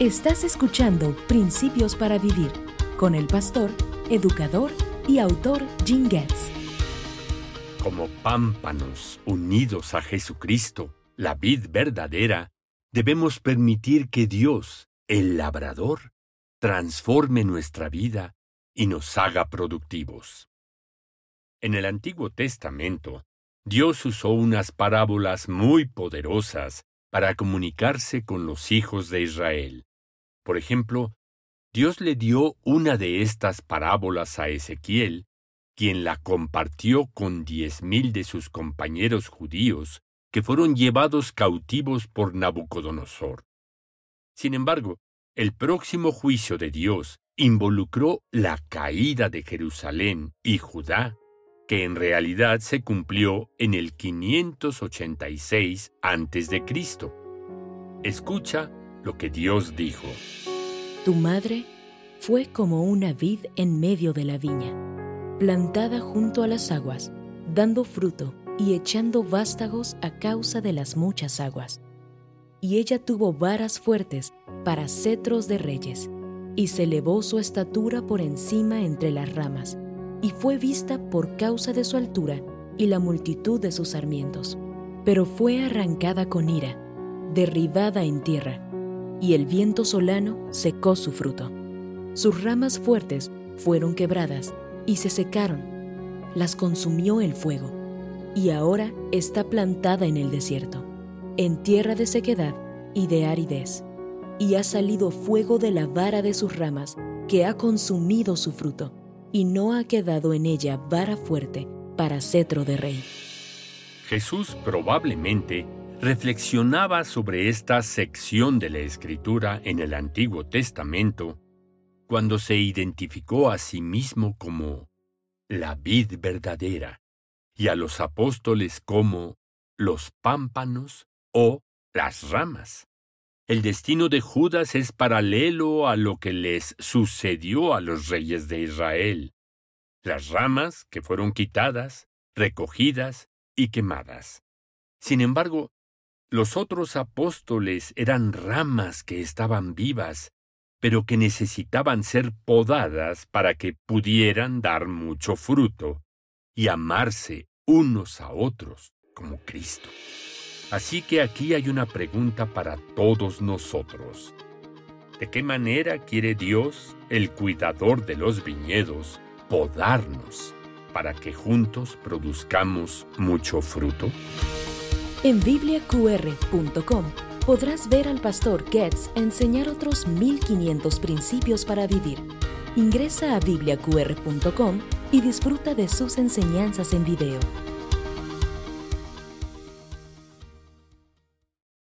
Estás escuchando Principios para Vivir con el pastor, educador y autor Jim Getz. Como pámpanos unidos a Jesucristo, la vid verdadera, debemos permitir que Dios, el labrador, transforme nuestra vida y nos haga productivos. En el Antiguo Testamento, Dios usó unas parábolas muy poderosas para comunicarse con los hijos de Israel. Por ejemplo, Dios le dio una de estas parábolas a Ezequiel, quien la compartió con diez mil de sus compañeros judíos que fueron llevados cautivos por Nabucodonosor. Sin embargo, el próximo juicio de Dios involucró la caída de Jerusalén y Judá, que en realidad se cumplió en el 586 a.C. Escucha lo que Dios dijo. Tu madre fue como una vid en medio de la viña, plantada junto a las aguas, dando fruto y echando vástagos a causa de las muchas aguas. Y ella tuvo varas fuertes para cetros de reyes, y se elevó su estatura por encima entre las ramas, y fue vista por causa de su altura y la multitud de sus sarmientos. Pero fue arrancada con ira, derribada en tierra, y el viento solano secó su fruto. Sus ramas fuertes fueron quebradas y se secaron. Las consumió el fuego, y ahora está plantada en el desierto, en tierra de sequedad y de aridez. Y ha salido fuego de la vara de sus ramas, que ha consumido su fruto, y no ha quedado en ella vara fuerte para cetro de rey. Jesús probablemente reflexionaba sobre esta sección de la Escritura en el Antiguo Testamento cuando se identificó a sí mismo como la vid verdadera y a los apóstoles como los pámpanos o las ramas. El destino de Judas es paralelo a lo que les sucedió a los reyes de Israel. Las ramas que fueron quitadas, recogidas y quemadas. Sin embargo, los otros apóstoles eran ramas que estaban vivas, pero que necesitaban ser podadas para que pudieran dar mucho fruto y amarse unos a otros como Cristo. Así que aquí hay una pregunta para todos nosotros. ¿De qué manera quiere Dios, el cuidador de los viñedos, podarnos para que juntos produzcamos mucho fruto? En bibliaqr.com podrás ver al pastor Getz enseñar otros 1500 principios para vivir. Ingresa a bibliaqr.com y disfruta de sus enseñanzas en video.